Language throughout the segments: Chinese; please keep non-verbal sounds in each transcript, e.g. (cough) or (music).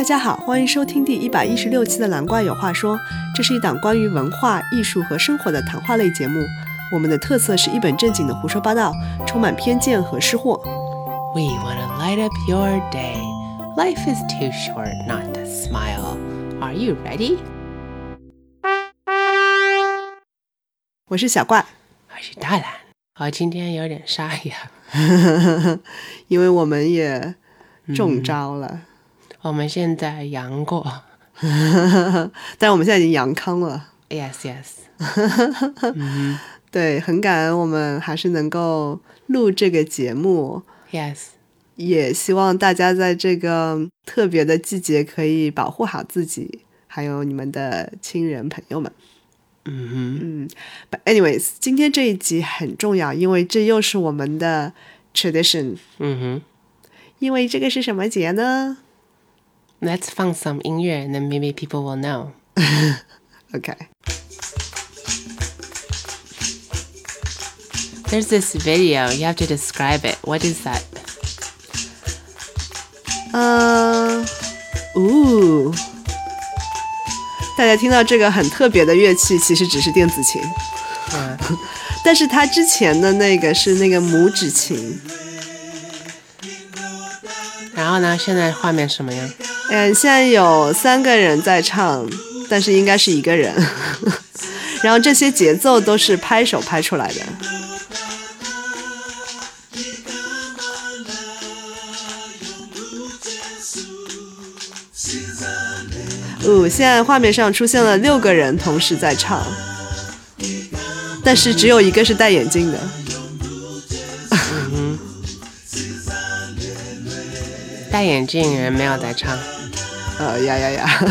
大家好，欢迎收听第一百一十六期的《蓝怪有话说》，这是一档关于文化艺术和生活的谈话类节目。我们的特色是一本正经的胡说八道，充满偏见和失货。We want to light up your day. Life is too short not to smile. Are you ready? 我是小怪，我是大蓝。我今天有点沙哑。(laughs) 因为我们也中招了，我们现在阳过。(laughs) 但是我们现在已经阳康了。(laughs) Yes, yes. (laughs) 对，很感恩我们还是能够录这个节目，Yes. 也希望大家在这个特别的季节可以保护好自己，还有你们的亲人朋友们。嗯 But anyways，今天这一集很重要，因为这又是我们的 tradition。嗯哼。因为这个是什么节呢 Let's find some 音乐 and then maybe people will know. (laughs) ？OK， There's this video. You have to describe it. What is that? 嗯，呜，大家听到这个很特别的乐器，其实只是电子琴，嗯但是它之前的那个是那个拇指琴。然后呢？现在画面什么样？ (laughs) 嗯，现在有三个人在唱，但是应该是一个人。(laughs) 然后这些节奏都是拍手拍出来的。哦，现在画面上出现了六个人同时在唱，但是只有一个是戴眼镜的。戴眼镜人没有在唱。呃呀呀呀，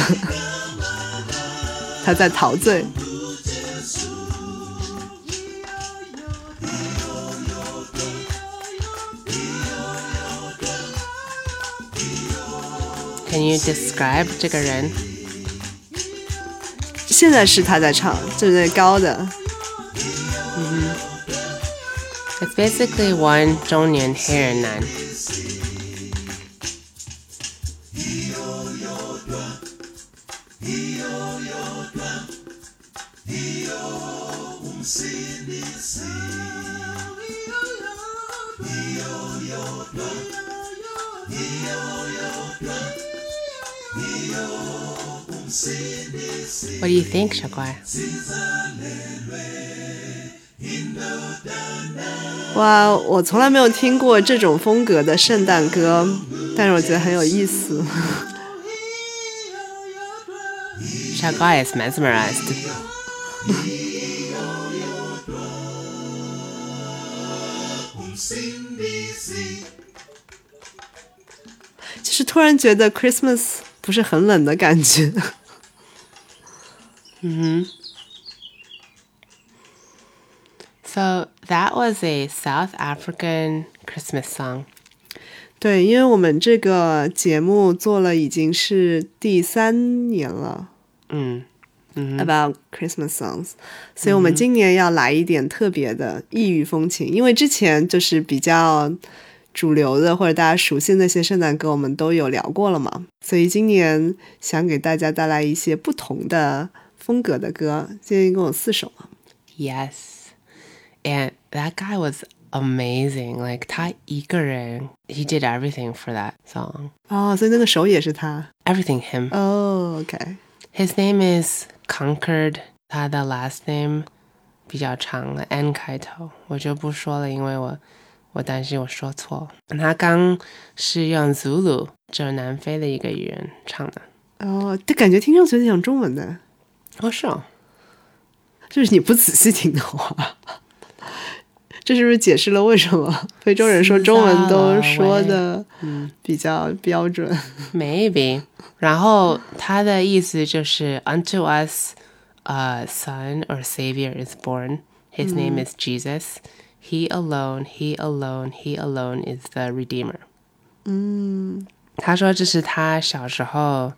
他在陶醉。Can you describe 这个人？现在是他在唱，就是那高的。It's basically one 中年黑人男。What do you think, 小怪？哇，我从来没有听过这种风格的圣诞歌，但是我觉得很有意思。小怪 (laughs) is mesmerized. (laughs) 就是突然觉得 Christmas 不是很冷的感觉。嗯 So that was a South African Christmas song. 对，因为我们这个节目做了已经是第三年了。嗯 about Christmas songs，、所以我们今年要来一点特别的异域风情，因为之前就是比较主流的或者大家熟悉的那些圣诞歌，我们都有聊过了嘛，所以今年想给大家带来一些不同的风格的歌，今天一共有四首嘛。Yes. And that guy was amazing. Like 他一个人 he did everything for that song. 哦，所以那个手也是他。Everything him. Oh, okay. His name is Concord. 他的 last name 比较长了，N 开头，我就不说了，因为我我担心我说错。他刚是用 Zulu，就是南非的一个语言唱的。哦，这感觉听上去有点像中文的，哦，是哦，就是你不仔细听的话。(laughs) 这是不是解释了为什么非洲人说中文都说的比较标准？Maybe，然后他的意思就是 Unto us, a son or savior is born. His name is Jesus. He alone, he alone, he alone is the redeemer. 嗯，他说这是他小时候，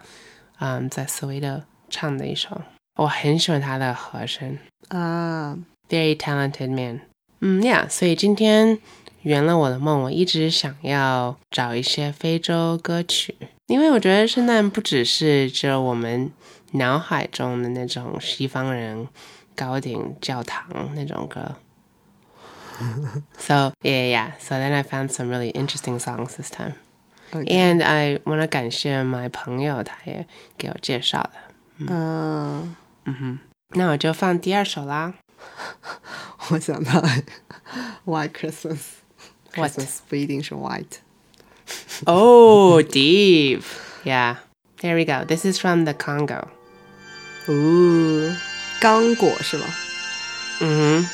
嗯，在斯威德唱的一首。我很喜欢他的和声啊， ，very talented man。嗯，Yeah，所以今天圆了我的梦，我一直想要找一些非洲歌曲。 因为我觉得圣诞不只是只有我们脑海中的那种西方人高顶教堂那种歌。 (laughs) so yeah, yeah. So then I found some really interesting songs this time. Okay. And I want to 感谢 my 朋友，他也给我介绍的。嗯，那我就放第二首啦。我想到 (laughs) (laughs) White Christmas。 What? Christmas 不一定是 white。 Oh, deep. Yeah. There we go. This is from the Congo. 哦，刚果是吗？ Mm-hmm.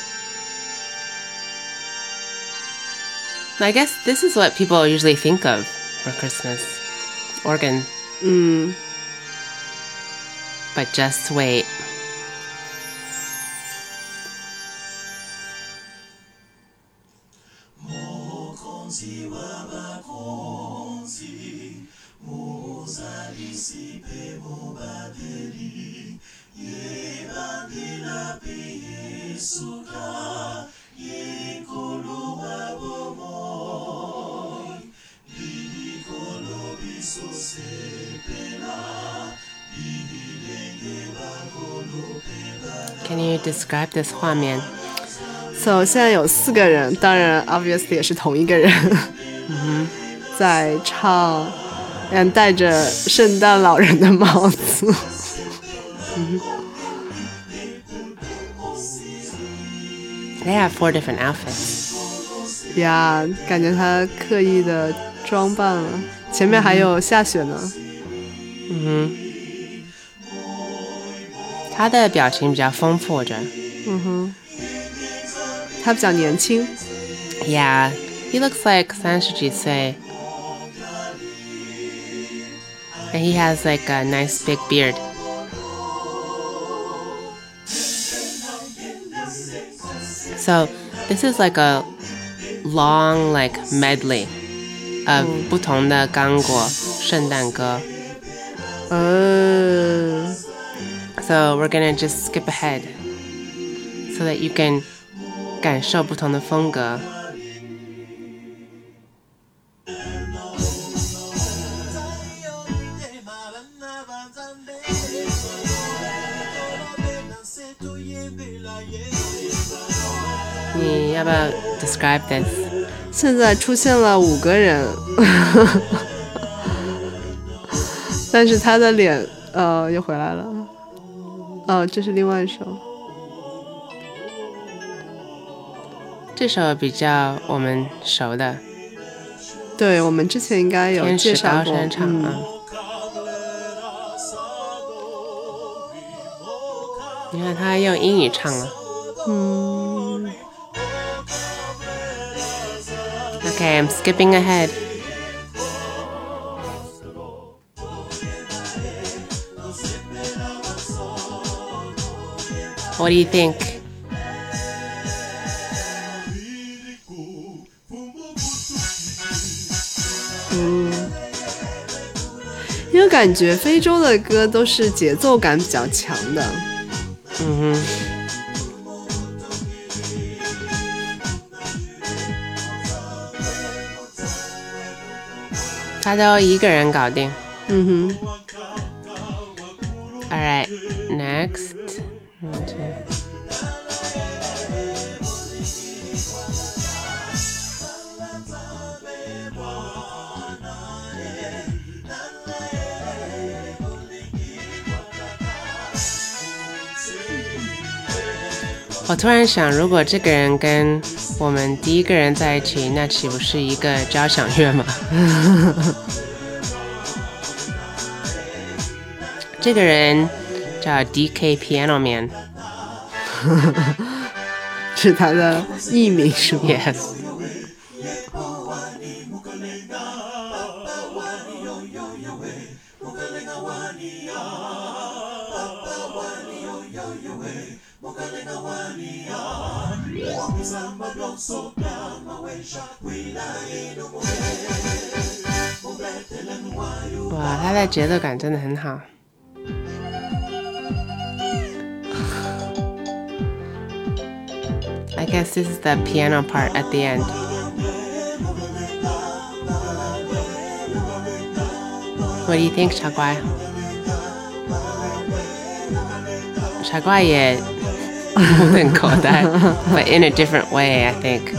I guess this is what people usually think of for Christmas. Organ. Mm. 嗯，But just wait. This 画面? So 现在有四个人，当然 obviously 也是同一个人，嗯在唱，嗯，戴着圣诞老人的帽子。They have four different outfits. 呀感觉他刻意的装扮了。前面还有下雪呢。嗯哼他的表情比较丰富，我 觉得。他比较年轻， Yeah, he looks like 三十几岁. And he has like a nice big beard. So this is like a long like medley of 不同的刚果圣诞歌. 呃， So we're gonna just skip ahead So that you can 感受不同的风格。你要不要 describe this？现在出现了五个人，(laughs) 但是他的脸呃又回来了。哦，这是另外一首。这首比较我们熟的对，我们之前应该有介绍过。嗯。你看他用英语唱了。嗯，Okay, I'm skipping ahead. What do you think? 因为感觉非洲的歌都是节奏感比较强的。嗯哼。他都一个人搞定。嗯哼，All right, next. 我突然想，如果这个人跟我们第一个人在一起，那岂不是一个交响乐吗？” (laughs) 这个人叫 D.K. Piano Man。(laughs) 是他的艺名是吗？Yes. Wow, 哇，他的节奏感真的很好。I guess this is the piano part at the end. What do you think, 傻瓜？傻瓜也 目瞪口呆，but in a different way, I think.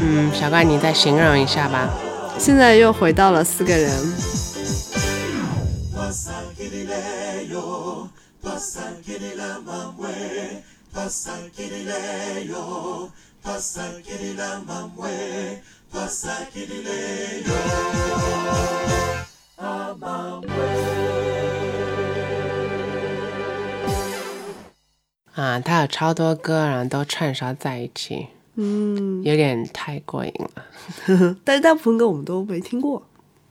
嗯，小怪，你再形容一下吧。现在又回到了四个人。啊，他有超多歌，然后都串烧在一起，嗯，有点太过瘾了。但是大部分歌我们都没听过。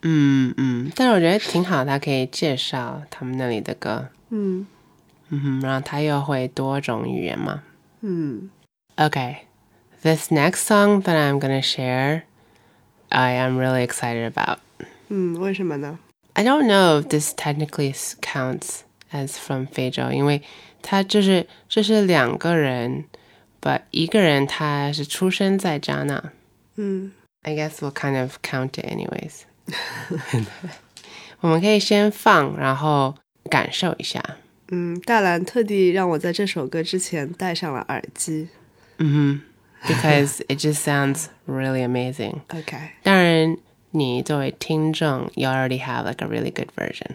嗯嗯，但是我觉得挺好，他可以介绍他们那里的歌。嗯嗯哼，然后他又会多种语言嘛。嗯 Okay, this next song that I'm gonna share, I am really excited about. 嗯，为什么呢？I don't know if this technically counts as from 非洲，因为他就是这是两个人，but 一个人他是出生在加纳。嗯 I guess we'll kind of count it anyways. 我们可以先放，然后感受一下。嗯，大兰特地让我在这首歌之前戴上了耳机。嗯哼，because (laughs) it just sounds really amazing. (laughs) OK 当然，你作为听众，you already have like a really good version.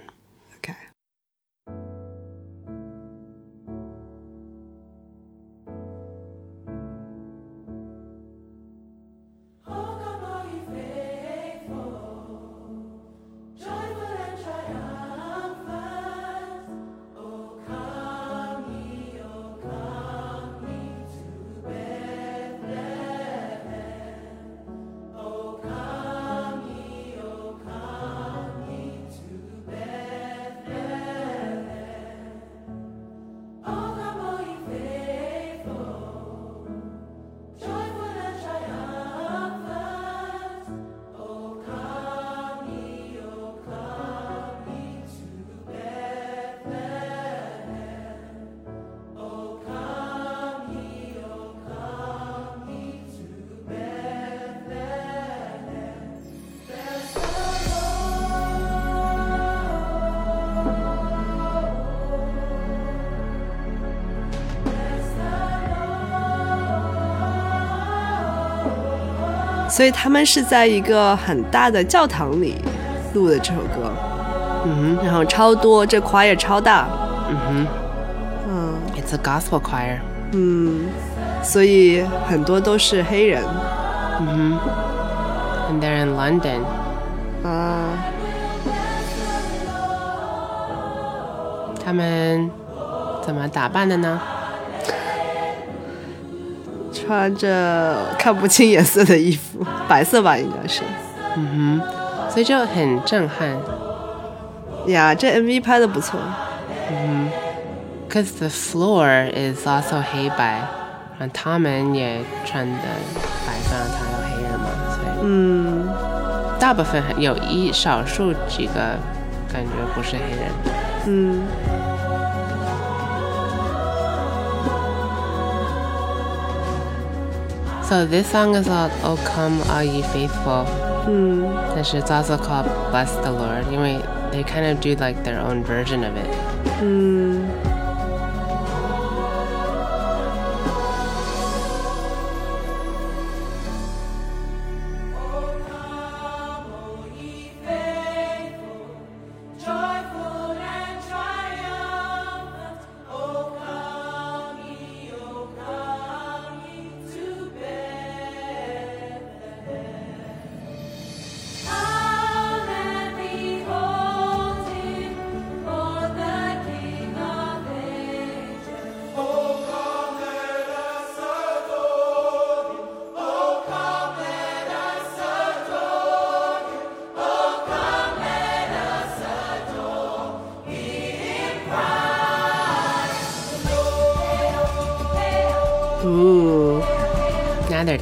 所以他们是在一个很大的教堂里录的这首歌，嗯哼然后超多，这 choir 超大，嗯哼。嗯，It's a gospel choir. 嗯，所以很多都是黑人。嗯哼，And they're in London. 啊，他们怎么打扮的呢？穿着看不清颜色的衣服，白色吧应该是。嗯哼，所以就很震撼。呀，这 MV 拍的不错。嗯哼 Cause the floor is also 黑白，然后他们也穿的白色，他有黑人嘛，所以嗯大部分有一少数几个感觉不是黑人。嗯 So this song is called "O Come All Ye Faithful." Hmm. And it's also called "Bless the Lord," because they kind of do like their own version of it. Hmm.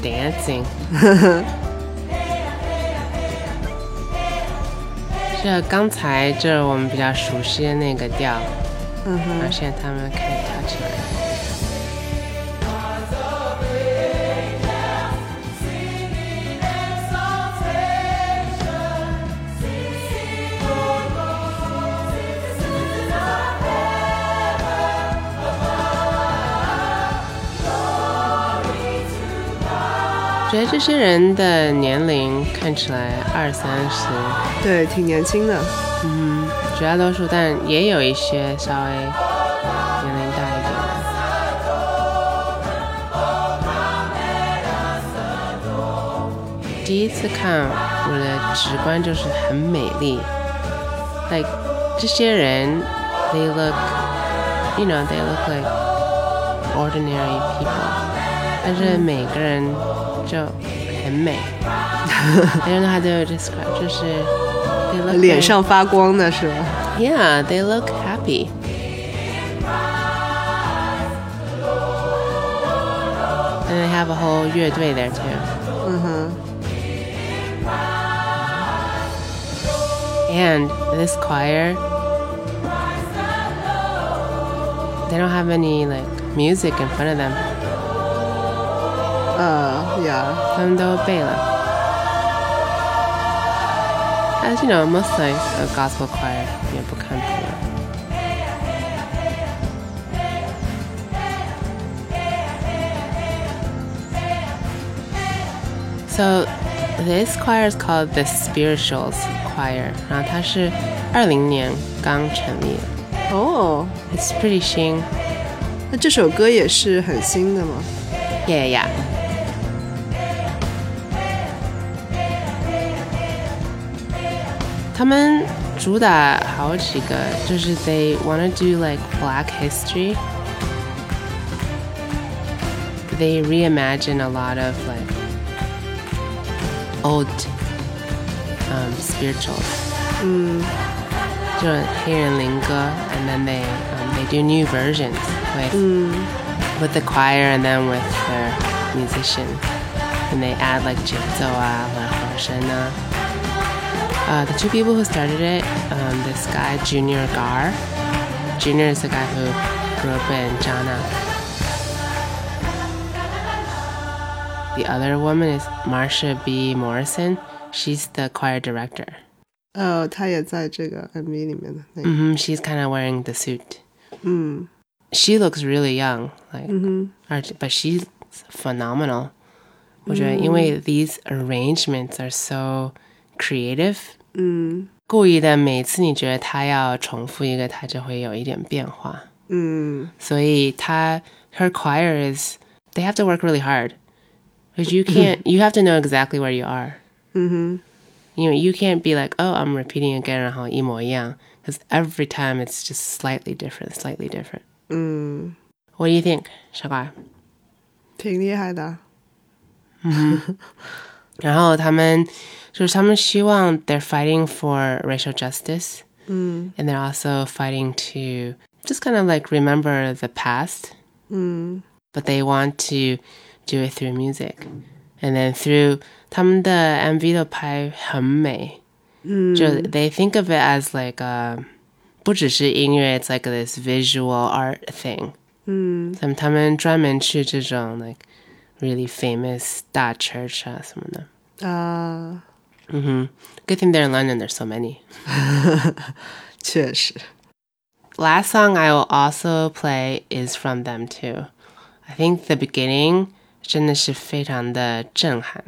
Dancing。(laughs) 这刚才这我们比较熟悉的那个调，嗯哼然后现在他们开觉得这些人的年龄看起来二三十，对，挺年轻的。嗯，绝大多数，但也有一些稍微年龄大一点的。第一次看，我的直观就是很美丽。Like 这些人，they look, you know, they look like ordinary people，但是每个人就很美。I don't know how to describe，就是 they look 脸 very- 上发光的是吧？ Yeah, they look happy. And they have a whole 乐队 there too. 嗯哼， And this choir, they don't have any like music in front of them. 呃呀，他们都背了。As you know, most like a gospel choir 也不看谱了。So this choir is called the Spirituals Choir，然后它是二零年刚成立的哦， ，It's pretty 新。那这首歌也是很新的吗？ Yeah, yeah. 他们主打好几个，就是 they want to do like Black history. They reimagine a lot of like old um, spirituals. 就黑人灵歌 and then they um, they do new versions with with the choir and then with their musician. And they add like 节奏啊或者和声啊。 Uh, the two people who started it, um, this guy Junior Gar. Junior is the guy who grew up in Jana. The other woman is Marsha B. Morrison. She's the choir director. 呃，他也在这个 MV 里面的那个， hmm She's kind of wearing the suit. 嗯 She looks really young, like, 嗯哼， or- but she's phenomenal. 我觉得因为 these arrangements are so creative. 嗯故意的，每次你觉得他要重复一个，他就会有一点变化。嗯所以他 her choir is they have to work really hard. Because you can't (laughs) you have to know exactly where you are. 嗯哼， You know, you can't be like, oh, I'm repeating again 然后一模一样 because every time it's just slightly different, slightly different. 嗯， What do you think, 傻瓜？挺厉害的。 (laughs) 然后他们就是他们希望 they're fighting for racial justice, 嗯 and they're also fighting to just kind of like remember the past, 嗯 but they want to do it through music, and then through 他们的 MV 都拍很美，嗯，就 they think of it as like a 不只是音乐，it's like this visual art thing. 嗯他们他们专门去这种 like really famous 大 church 啊什么的。啊， hmm Good thing they're in London. There's so many. (laughs) 确实， Last song I will also play is from them too. I think the beginning 真的是非常的震撼。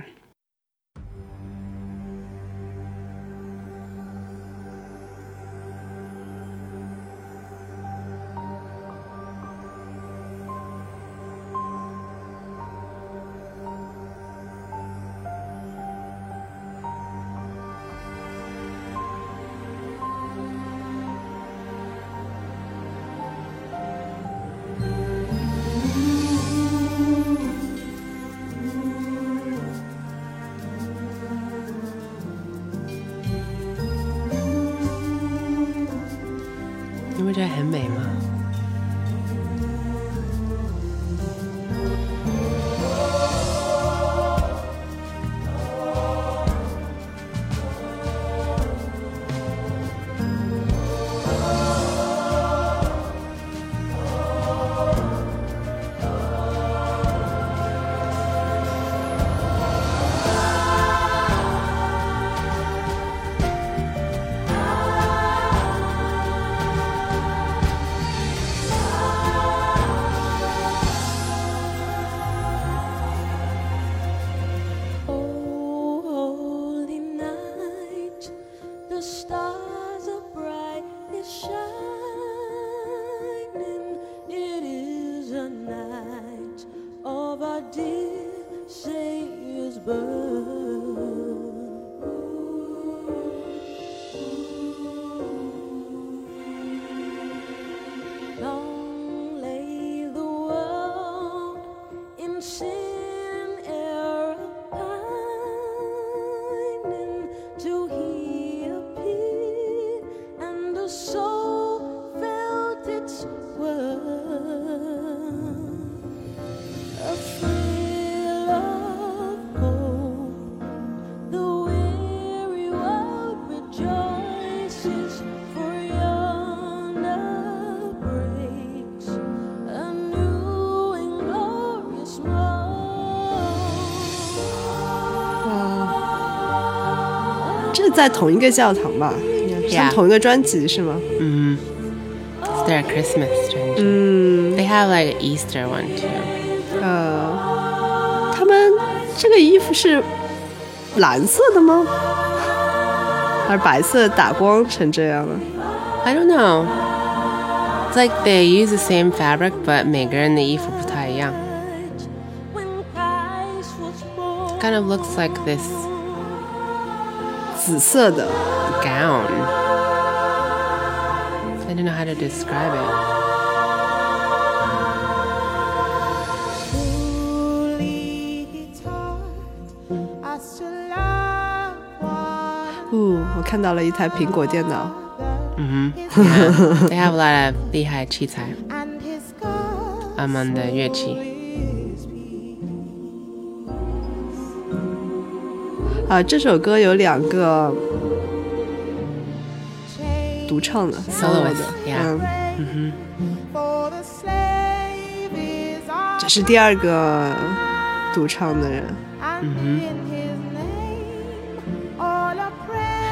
在同一个教堂吧？是 Yeah 同一个专辑是吗？ It's their Christmas strange. 嗯， They have like an Easter one too. 呃，他们这个衣服是蓝色的吗？还是白色打光成这样了？ I don't know. It's like they use the same fabric, but 每个人的衣服不太一样. When Christ was born. Kind of looks like this 紫色的， gown. I don't know how to describe it. Fully taught us to love one 哦，我看到了一台苹果电脑。 hmm Yeah. (laughs) they have a lot of 厉害器材 and his God among the 乐器. 啊这首歌有两个独唱的 solo 的嗯。哼。这是第二个独唱的人嗯哼。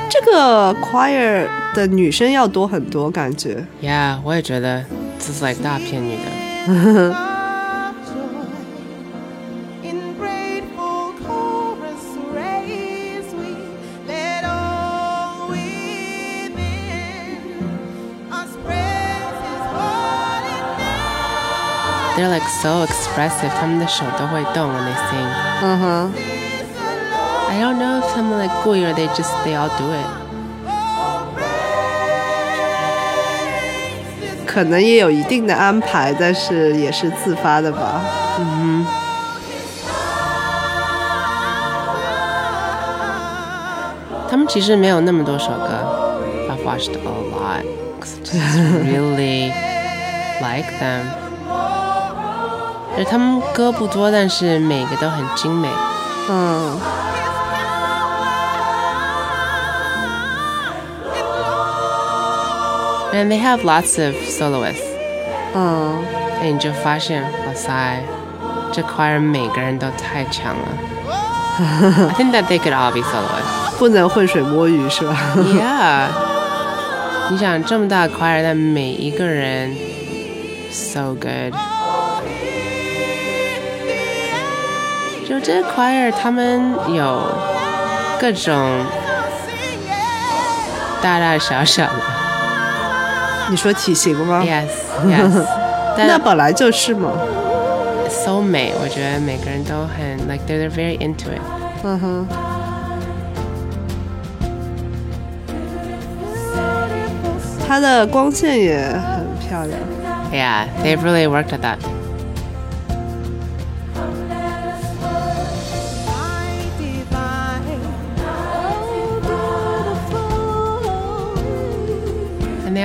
这个 choir 的女生要多很多感觉。Yeah 我也觉得这是大片骗的。呵 (laughs) 呵 They're like so expressive. 他们的手都会动 when they sing. 嗯哼， Is the Lord I don't know if 他们 like 故意 or they just they all do it. oh, praise His 可能也有一定的安排，但是也是自发的吧。他们其实没有那么多首歌。I've (laughs) watched a lot. 'cause I just (laughs) really like them. 而他们歌不多，但是每个都很精美。嗯，And they have lots of soloists. 嗯，那你就发现，哇塞，这 choir 每个人都太强了。I think that they could all be soloists. 不能浑水摸鱼是吧？Yeah，你想这么大的 choir，但每一个人 so good。就这 choir，他们有各种大大小小的。你说体型吗？Yes, yes。那本来就是嘛。so 美，我觉得每个人都很 like they're very into it。嗯哼，它的光线也很漂亮。Yeah, they've really worked at that.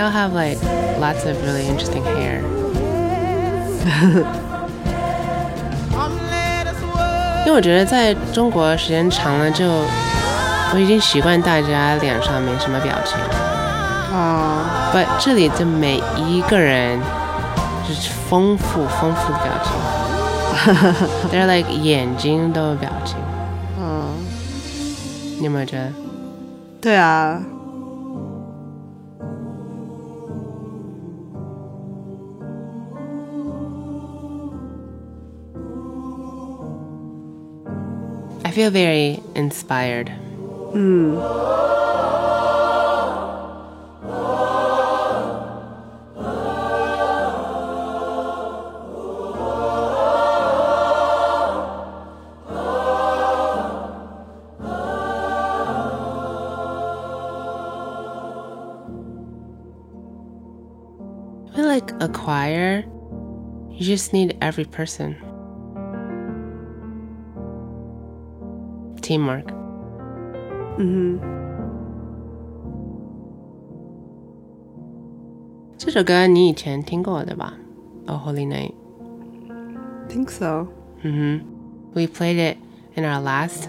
All have like lots of really interesting hair. 因为我觉得在中国时间长了就，我已经习惯大家脸上没什么表情。啊，But 这里的每一个人就是丰富丰富的表情。They're like 眼睛都有表情，嗯，你有没有觉得？对啊，feel very inspired. Mm. I feel like a choir, you just need every person. Teamwork. 嗯这首歌你以前听过的吧？Oh Holy Night. 哼，think so。 We played it in our last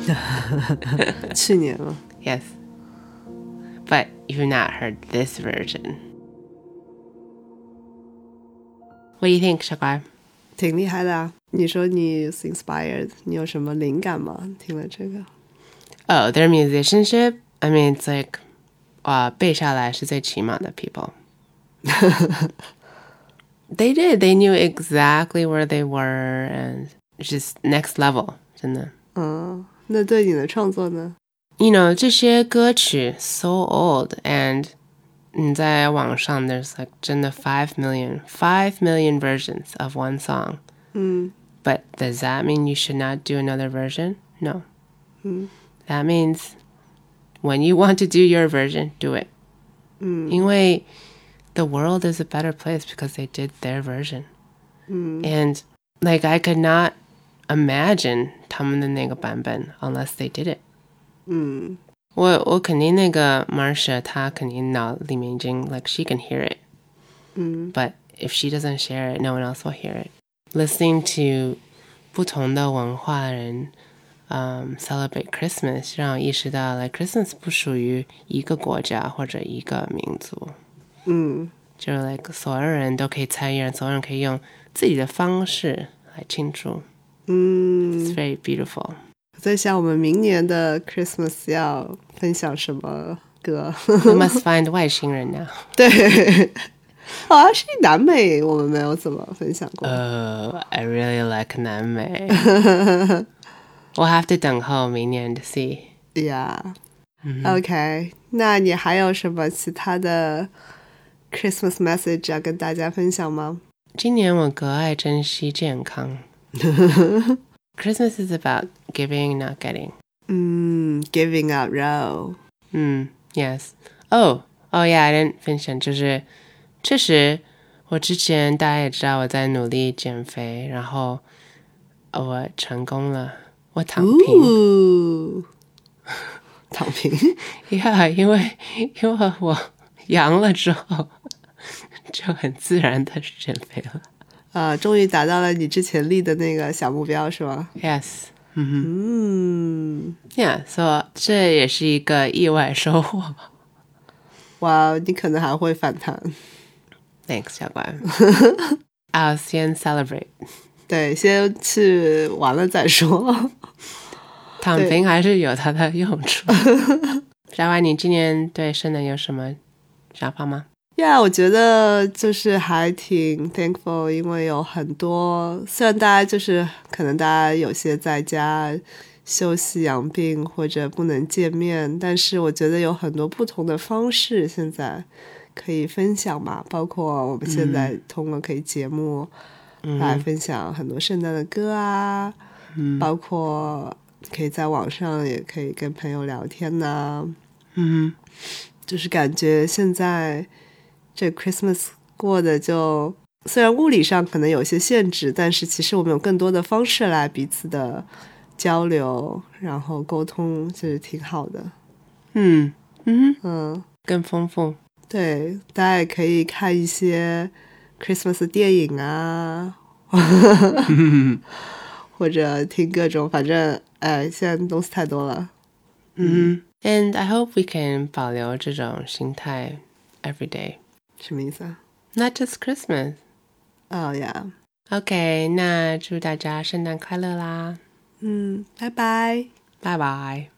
(laughs) 去年了， Yes. But you've not heard this version. What do you think, 小乖？ 挺厉害的啊。你说你 inspired，你有什么灵感吗？听了这个， Oh, their musicianship? I mean, it's like, 哇，背下来是最起码的 people. (laughs) they did. They knew exactly where they were and just next level. 真的。嗯，那对你的创作呢？ you know 这些歌曲 so old and 你在网上 there's like 真的 five million five million versions of one song 嗯 but does that mean you should not do another version no that means when you want to do your version do it 因为 the world is a better place because they did their version and like I could not imagine 他们的那个版本 unless they did it 嗯 我我肯定那个 Marsha 她肯定脑里面已经 like she can hear it，嗯 but if she doesn't share it, no one else will hear it. Listening to 不同的文化的人，嗯、celebrate Christmas，让我意识到，like Christmas 不属于一个国家或者一个民族，嗯就是 like 所有人都可以参与，所有人可以用自己的方式来庆祝。嗯 It's，very beautiful. 我在想我们明年的 Christmas 要分享什么歌？We must find 外星人 now. 对，好像是南美，我们没有怎么分享过。Oh, I really like 南美。we'll have to 等候明年的 see. Yeah. OK，那你还有什么其他的 Christmas message 要跟大家分享吗？今年我格外珍惜健康。Christmas is about giving, not getting. 嗯，Giving up row。嗯，Yes. Oh, oh yeah, I didn't 分享，就是确实，我之前大家也知道我在努力减肥，然后呃我成功了，我躺平。 Ooh，躺平。 Yeah，因为因为我阳了之后，就很自然的减肥了。 (laughs) (laughs) (laughs) 啊，终于达到了你之前立的那个小目标，是吗？Yes，嗯哼嗯，，Yeah，so 这也是一个意外收获。(laughs) 哇，你可能还会反弹。Thanks，小乖。(laughs) I'll 先 celebrate。对，先去完了再说。(laughs) 躺平还是有它的用处。小乖，你今年对圣诞有什么想法吗？呀我觉得就是还挺 thankful，因为有很多，虽然大家就是可能大家有些在家休息养病或者不能见面，但是我觉得有很多不同的方式现在可以分享嘛，包括我们现在通过可以节目来分享很多圣诞的歌啊，包括可以在网上也可以跟朋友聊天呐、嗯。就是感觉现在这 Christmas 过的就虽然物理上可能有些限制，但是其实我们有更多的方式来彼此的交流，然后沟通，就是挺好的。嗯嗯，嗯，更丰富。对，大家也可以看一些 Christmas 电影啊，(laughs) 或者听各种，反正哎，现在东西太多了。嗯，And I hope we can 保留这种心态 every day, 什么意思啊？ not just Christmas. 哦呀， OK，那祝大家圣诞快乐啦！嗯，拜拜。拜拜。